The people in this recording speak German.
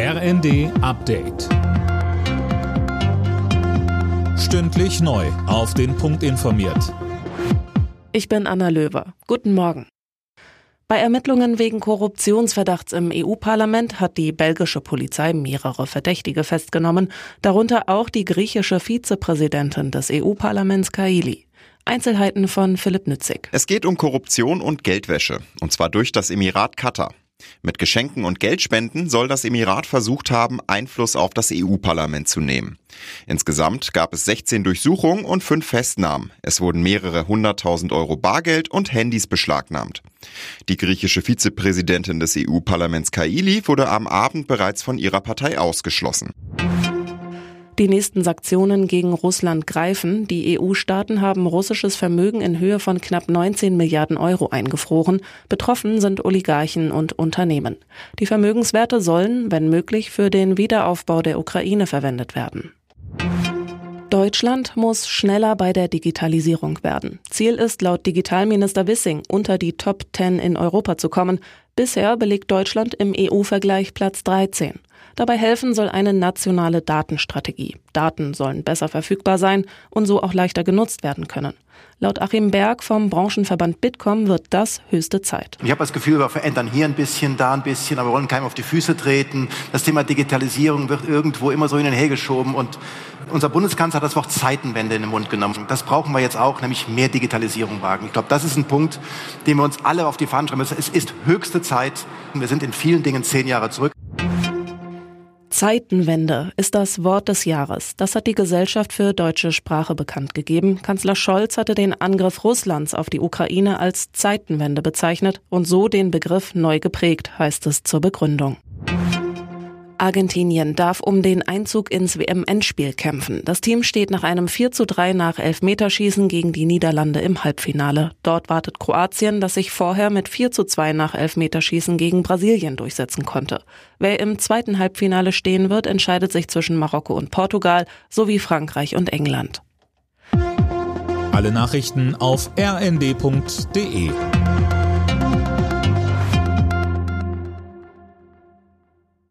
RND Update. Stündlich neu. Auf den Punkt informiert. Ich bin Anna Löwer. Guten Morgen. Bei Ermittlungen wegen Korruptionsverdachts im EU-Parlament hat die belgische Polizei mehrere Verdächtige festgenommen, darunter auch die griechische Vizepräsidentin des EU-Parlaments Kaili. Einzelheiten von Philipp Nützig. Es geht um Korruption und Geldwäsche, und zwar durch das Emirat Katar. Mit Geschenken und Geldspenden soll das Emirat versucht haben, Einfluss auf das EU-Parlament zu nehmen. Insgesamt gab es 16 Durchsuchungen und 5 Festnahmen. Es wurden mehrere hunderttausend Euro Bargeld und Handys beschlagnahmt. Die griechische Vizepräsidentin des EU-Parlaments Kaili wurde am Abend bereits von ihrer Partei ausgeschlossen. Die nächsten Sanktionen gegen Russland greifen. Die EU-Staaten haben russisches Vermögen in Höhe von knapp 19 Milliarden Euro eingefroren. Betroffen sind Oligarchen und Unternehmen. Die Vermögenswerte sollen, wenn möglich, für den Wiederaufbau der Ukraine verwendet werden. Deutschland muss schneller bei der Digitalisierung werden. Ziel ist laut Digitalminister Wissing, unter die Top 10 in Europa zu kommen. Bisher belegt Deutschland im EU-Vergleich Platz 13. Dabei helfen soll eine nationale Datenstrategie. Daten sollen besser verfügbar sein und so auch leichter genutzt werden können. Laut Achim Berg vom Branchenverband Bitkom wird das höchste Zeit. Ich habe das Gefühl, wir verändern hier ein bisschen, da ein bisschen, aber wir wollen keinem auf die Füße treten. Das Thema Digitalisierung wird irgendwo immer so hin und her geschoben und unser Bundeskanzler hat das Wort Zeitenwende in den Mund genommen. Das brauchen wir jetzt auch, nämlich mehr Digitalisierung wagen. Ich glaube, das ist ein Punkt, den wir uns alle auf die Fahnen schreiben müssen. Es ist höchste Zeit. Wir sind in vielen Dingen zehn Jahre zurück. Zeitenwende ist das Wort des Jahres. Das hat die Gesellschaft für deutsche Sprache bekannt gegeben. Kanzler Scholz hatte den Angriff Russlands auf die Ukraine als Zeitenwende bezeichnet und so den Begriff neu geprägt, heißt es zur Begründung. Argentinien darf um den Einzug ins WM-Endspiel kämpfen. Das Team steht nach einem 4 zu 3 nach Elfmeterschießen gegen die Niederlande im Halbfinale. Dort wartet Kroatien, das sich vorher mit 4 zu 2 nach Elfmeterschießen gegen Brasilien durchsetzen konnte. Wer im zweiten Halbfinale stehen wird, entscheidet sich zwischen Marokko und Portugal sowie Frankreich und England. Alle Nachrichten auf rnd.de